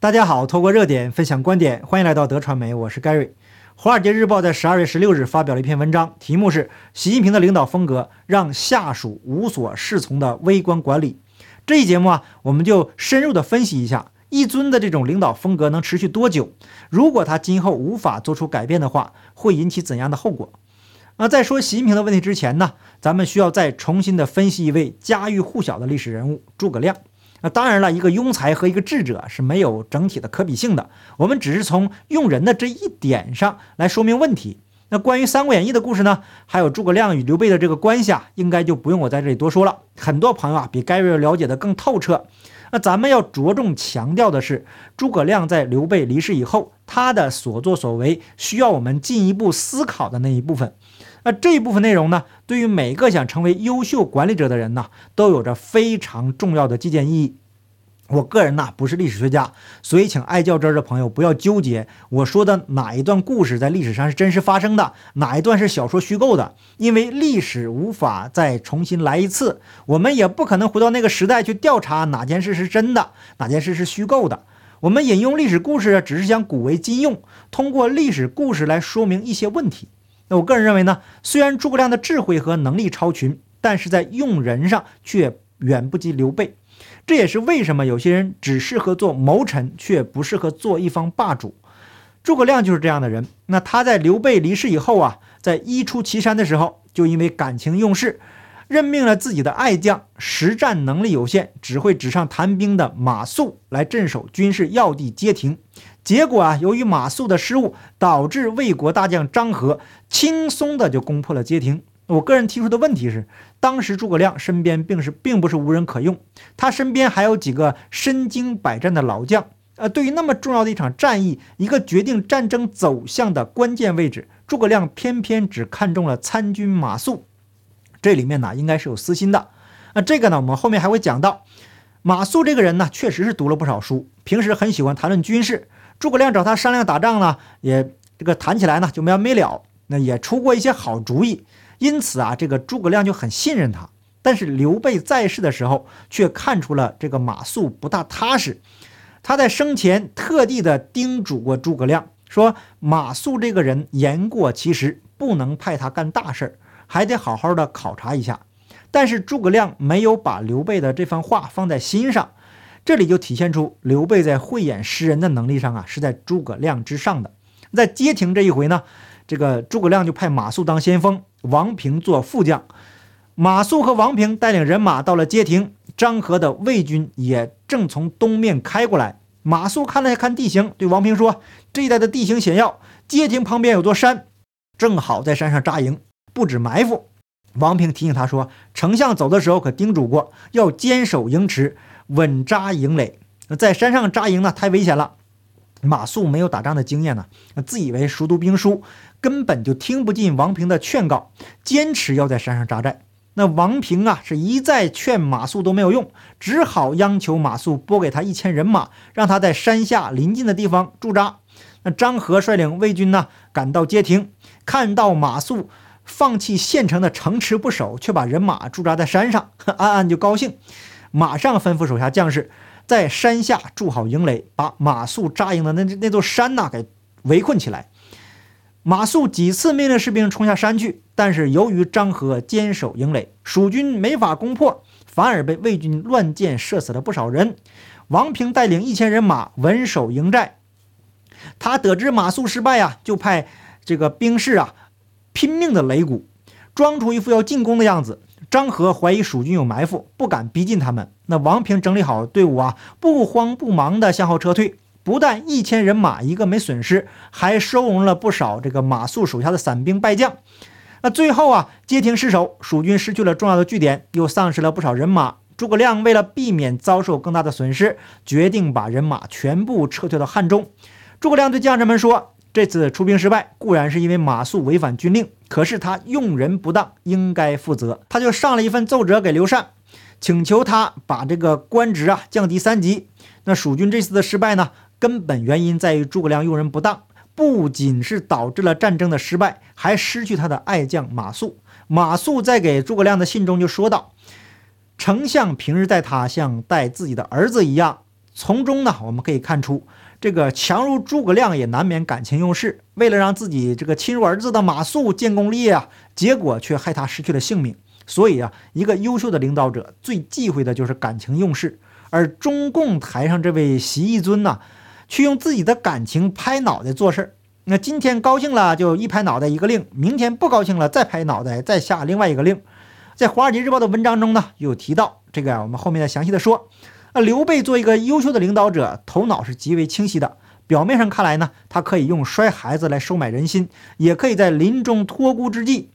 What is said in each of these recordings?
大家好，透过热点分享观点，欢迎来到德传媒，我是盖瑞。华尔街日报在十二月十六日发表了一篇文章，题目是《习近平的领导风格让下属无所适从的微观管理》。这一节目啊，我们就深入的分析一下一尊的这种领导风格能持续多久？如果他今后无法做出改变的话，会引起怎样的后果？那在说习近平的问题之前呢，咱们需要再重新的分析一位家喻户晓的历史人物——诸葛亮。那当然了，一个庸才和一个智者是没有整体的可比性的。我们只是从用人的这一点上来说明问题。那关于《三国演义》的故事呢，还有诸葛亮与刘备的这个关系啊，应该就不用我在这里多说了。很多朋友啊，比盖瑞了解的更透彻。那咱们要着重强调的是，诸葛亮在刘备离世以后，他的所作所为需要我们进一步思考的那一部分。那这一部分内容呢，对于每个想成为优秀管理者的人呢，都有着非常重要的借鉴意义。我个人呢不是历史学家，所以请爱较真儿的朋友不要纠结我说的哪一段故事在历史上是真实发生的，哪一段是小说虚构的，因为历史无法再重新来一次，我们也不可能回到那个时代去调查哪件事是真的，哪件事是虚构的。我们引用历史故事，只是想古为今用，通过历史故事来说明一些问题。那我个人认为呢，虽然诸葛亮的智慧和能力超群，但是在用人上却远不及刘备。这也是为什么有些人只适合做谋臣，却不适合做一方霸主。诸葛亮就是这样的人。那他在刘备离世以后啊，在一出祁山的时候，就因为感情用事，任命了自己的爱将，实战能力有限，只会纸上谈兵的马谡来镇守军事要地街亭。结果啊，由于马谡的失误，导致魏国大将张合轻松的就攻破了街亭。我个人提出的问题是，当时诸葛亮身边并是并不是无人可用，他身边还有几个身经百战的老将。呃，对于那么重要的一场战役，一个决定战争走向的关键位置，诸葛亮偏偏只看中了参军马谡。这里面呢，应该是有私心的。那这个呢，我们后面还会讲到。马谡这个人呢，确实是读了不少书，平时很喜欢谈论军事。诸葛亮找他商量打仗呢，也这个谈起来呢就没完没了，那也出过一些好主意，因此啊，这个诸葛亮就很信任他。但是刘备在世的时候，却看出了这个马谡不大踏实，他在生前特地的叮嘱过诸葛亮，说马谡这个人言过其实，不能派他干大事儿，还得好好的考察一下。但是诸葛亮没有把刘备的这番话放在心上。这里就体现出刘备在慧眼识人的能力上啊，是在诸葛亮之上的。在街亭这一回呢，这个诸葛亮就派马谡当先锋，王平做副将。马谡和王平带领人马到了街亭，张合的魏军也正从东面开过来。马谡看了看地形，对王平说：“这一带的地形险要，街亭旁边有座山，正好在山上扎营，布置埋伏。”王平提醒他说：“丞相走的时候可叮嘱过，要坚守营池。”稳扎营垒，在山上扎营呢，太危险了。马谡没有打仗的经验呢，自以为熟读兵书，根本就听不进王平的劝告，坚持要在山上扎寨。那王平啊，是一再劝马谡都没有用，只好央求马谡拨给他一千人马，让他在山下临近的地方驻扎。那张合率领魏军呢，赶到街亭，看到马谡放弃县城的城池不守，却把人马驻扎在山上，暗暗就高兴。马上吩咐手下将士在山下筑好营垒，把马谡扎营的那那座山呐给围困起来。马谡几次命令士兵冲下山去，但是由于张合坚守营垒，蜀军没法攻破，反而被魏军乱箭射死了不少人。王平带领一千人马稳守营寨。他得知马谡失败呀，就派这个兵士啊拼命的擂鼓，装出一副要进攻的样子。张合怀疑蜀军有埋伏，不敢逼近他们。那王平整理好队伍啊，不慌不忙地向后撤退。不但一千人马一个没损失，还收容了不少这个马谡手下的散兵败将。那最后啊，街亭失守，蜀军失去了重要的据点，又丧失了不少人马。诸葛亮为了避免遭受更大的损失，决定把人马全部撤退到汉中。诸葛亮对将士们说。这次出兵失败固然是因为马谡违反军令，可是他用人不当，应该负责。他就上了一份奏折给刘禅，请求他把这个官职啊降低三级。那蜀军这次的失败呢，根本原因在于诸葛亮用人不当，不仅是导致了战争的失败，还失去他的爱将马谡。马谡在给诸葛亮的信中就说道：“丞相平日待他像待自己的儿子一样。”从中呢，我们可以看出，这个强如诸葛亮也难免感情用事，为了让自己这个亲如儿子的马谡建功立业啊，结果却害他失去了性命。所以啊，一个优秀的领导者最忌讳的就是感情用事。而中共台上这位习义尊呢，却用自己的感情拍脑袋做事儿。那今天高兴了就一拍脑袋一个令，明天不高兴了再拍脑袋再下另外一个令。在《华尔街日报》的文章中呢，有提到这个，我们后面再详细的说。那刘备做一个优秀的领导者，头脑是极为清晰的。表面上看来呢，他可以用摔孩子来收买人心，也可以在临终托孤之际，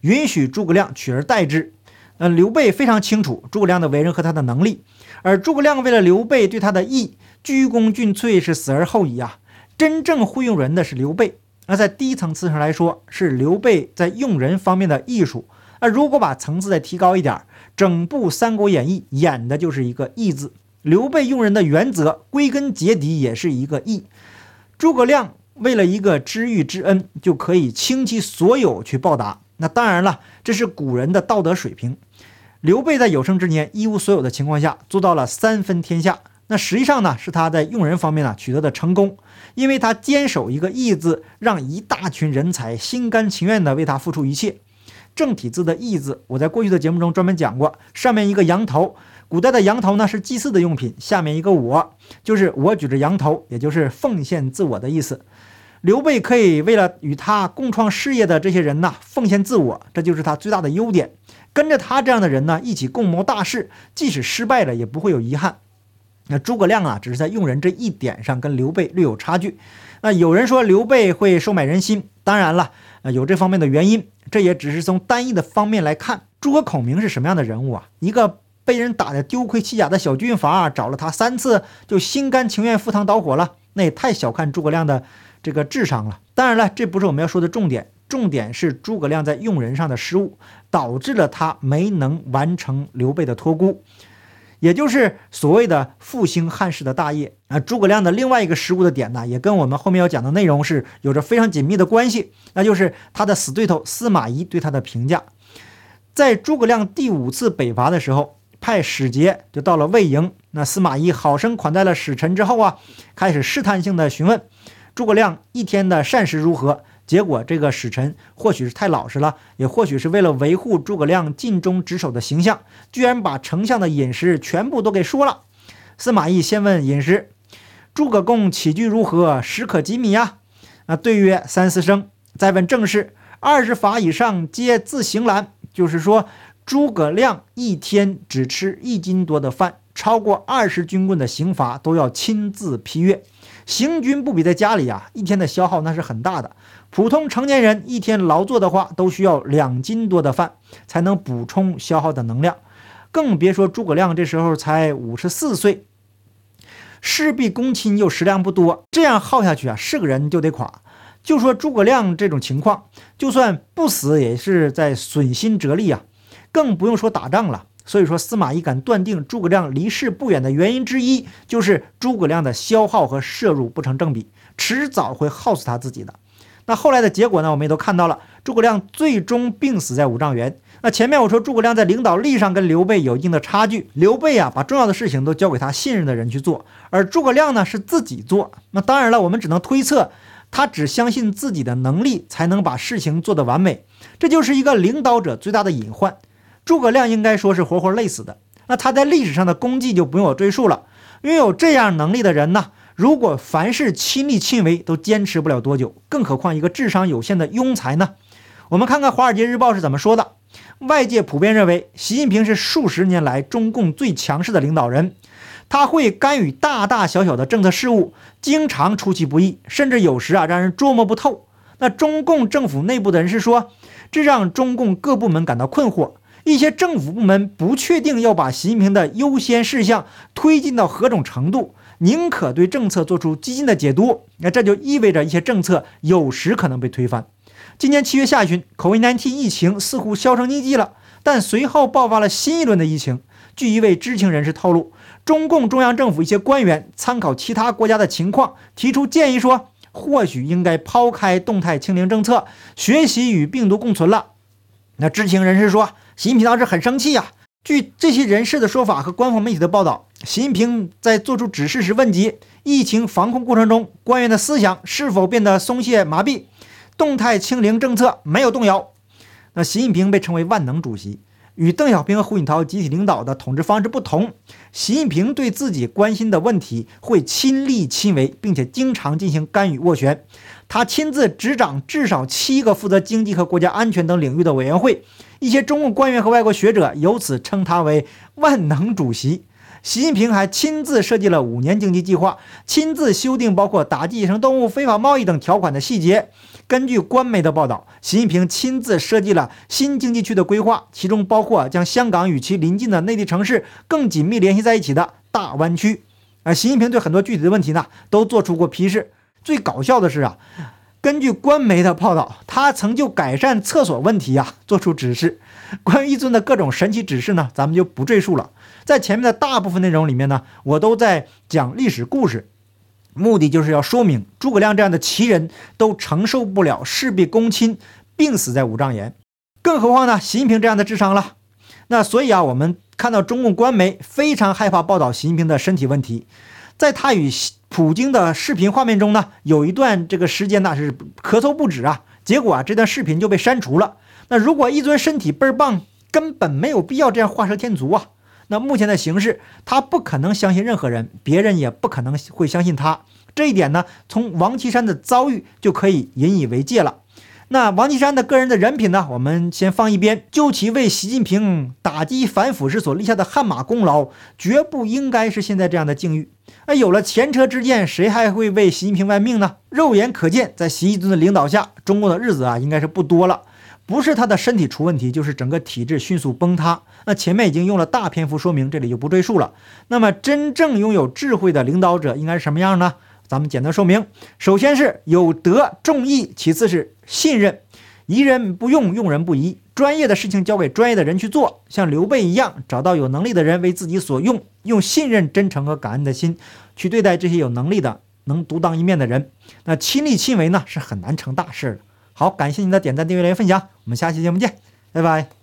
允许诸葛亮取而代之。呃，刘备非常清楚诸葛亮的为人和他的能力，而诸葛亮为了刘备对他的义，鞠躬尽瘁，是死而后已啊。真正会用人的是刘备。那在低层次上来说，是刘备在用人方面的艺术。那如果把层次再提高一点，整部《三国演义》演的就是一个义字。刘备用人的原则，归根结底也是一个义。诸葛亮为了一个知遇之恩，就可以倾其所有去报答。那当然了，这是古人的道德水平。刘备在有生之年一无所有的情况下，做到了三分天下。那实际上呢，是他在用人方面呢取得的成功，因为他坚守一个义字，让一大群人才心甘情愿地为他付出一切。正体字的义字，我在过去的节目中专门讲过，上面一个羊头，古代的羊头呢是祭祀的用品，下面一个我，就是我举着羊头，也就是奉献自我的意思。刘备可以为了与他共创事业的这些人呢，奉献自我，这就是他最大的优点。跟着他这样的人呢，一起共谋大事，即使失败了，也不会有遗憾。那诸葛亮啊，只是在用人这一点上跟刘备略有差距。那有人说刘备会收买人心，当然了，呃，有这方面的原因。这也只是从单一的方面来看。诸葛孔明是什么样的人物啊？一个被人打得丢盔弃甲的小军阀，找了他三次就心甘情愿赴汤蹈火了，那也太小看诸葛亮的。这个智商了，当然了，这不是我们要说的重点。重点是诸葛亮在用人上的失误，导致了他没能完成刘备的托孤，也就是所谓的复兴汉室的大业啊。诸葛亮的另外一个失误的点呢，也跟我们后面要讲的内容是有着非常紧密的关系，那就是他的死对头司马懿对他的评价。在诸葛亮第五次北伐的时候，派使节就到了魏营，那司马懿好生款待了使臣之后啊，开始试探性的询问。诸葛亮一天的膳食如何？结果这个使臣或许是太老实了，也或许是为了维护诸葛亮尽忠职守的形象，居然把丞相的饮食全部都给说了。司马懿先问饮食：“诸葛共起居如何？食可几米呀？”啊，对曰：“三四升。”再问政事：“二十法以上皆自行拦。”就是说，诸葛亮一天只吃一斤多的饭，超过二十军棍的刑罚都要亲自批阅。行军不比在家里啊，一天的消耗那是很大的。普通成年人一天劳作的话，都需要两斤多的饭才能补充消耗的能量，更别说诸葛亮这时候才五十四岁，事必躬亲又食量不多，这样耗下去啊，是个人就得垮。就说诸葛亮这种情况，就算不死也是在损心折力啊，更不用说打仗了。所以说，司马懿敢断定诸葛亮离世不远的原因之一，就是诸葛亮的消耗和摄入不成正比，迟早会耗死他自己的。那后来的结果呢？我们也都看到了，诸葛亮最终病死在五丈原。那前面我说诸葛亮在领导力上跟刘备有一定的差距，刘备啊把重要的事情都交给他信任的人去做，而诸葛亮呢是自己做。那当然了，我们只能推测，他只相信自己的能力才能把事情做得完美，这就是一个领导者最大的隐患。诸葛亮应该说是活活累死的，那他在历史上的功绩就不用我赘述了。拥有这样能力的人呢，如果凡事亲力亲为，都坚持不了多久，更何况一个智商有限的庸才呢？我们看看《华尔街日报》是怎么说的：外界普遍认为，习近平是数十年来中共最强势的领导人，他会干预大大小小的政策事务，经常出其不意，甚至有时啊让人捉摸不透。那中共政府内部的人士说，这让中共各部门感到困惑。一些政府部门不确定要把习近平的优先事项推进到何种程度，宁可对政策做出激进的解读。那这就意味着一些政策有时可能被推翻。今年七月下旬，COVID-19 疫情似乎销声匿迹了，但随后爆发了新一轮的疫情。据一位知情人士透露，中共中央政府一些官员参考其他国家的情况，提出建议说，或许应该抛开动态清零政策，学习与病毒共存了。那知情人士说。习近平当时很生气呀，据这些人士的说法和官方媒体的报道，习近平在做出指示时问及疫情防控过程中官员的思想是否变得松懈麻痹，动态清零政策没有动摇。那习近平被称为万能主席。与邓小平和胡锦涛集体领导的统治方式不同，习近平对自己关心的问题会亲力亲为，并且经常进行干预斡旋。他亲自执掌至少七个负责经济和国家安全等领域的委员会，一些中共官员和外国学者由此称他为“万能主席”。习近平还亲自设计了五年经济计划，亲自修订包括打击野生动物、非法贸易等条款的细节。根据官媒的报道，习近平亲自设计了新经济区的规划，其中包括将香港与其邻近的内地城市更紧密联系在一起的大湾区。啊，习近平对很多具体的问题呢，都做出过批示。最搞笑的是啊，根据官媒的报道，他曾就改善厕所问题啊做出指示。关于一尊的各种神奇指示呢，咱们就不赘述了。在前面的大部分内容里面呢，我都在讲历史故事，目的就是要说明诸葛亮这样的奇人都承受不了事必躬亲，病死在五丈原，更何况呢，习近平这样的智商了。那所以啊，我们看到中共官媒非常害怕报道习近平的身体问题，在他与普京的视频画面中呢，有一段这个时间那是咳嗽不止啊，结果啊，这段视频就被删除了。那如果一尊身体倍儿棒，根本没有必要这样画蛇添足啊。那目前的形势，他不可能相信任何人，别人也不可能会相信他。这一点呢，从王岐山的遭遇就可以引以为戒了。那王岐山的个人的人品呢，我们先放一边，就其为习近平打击反腐时所立下的汗马功劳，绝不应该是现在这样的境遇。那有了前车之鉴，谁还会为习近平卖命呢？肉眼可见，在习近平的领导下，中共的日子啊，应该是不多了。不是他的身体出问题，就是整个体制迅速崩塌。那前面已经用了大篇幅说明，这里就不赘述了。那么，真正拥有智慧的领导者应该是什么样呢？咱们简单说明：首先是有德重义，其次是信任，疑人不用，用人不疑，专业的事情交给专业的人去做，像刘备一样，找到有能力的人为自己所用，用信任、真诚和感恩的心去对待这些有能力的、能独当一面的人。那亲力亲为呢，是很难成大事的。好，感谢您的点赞、订阅、留言、分享，我们下期节目见，拜拜。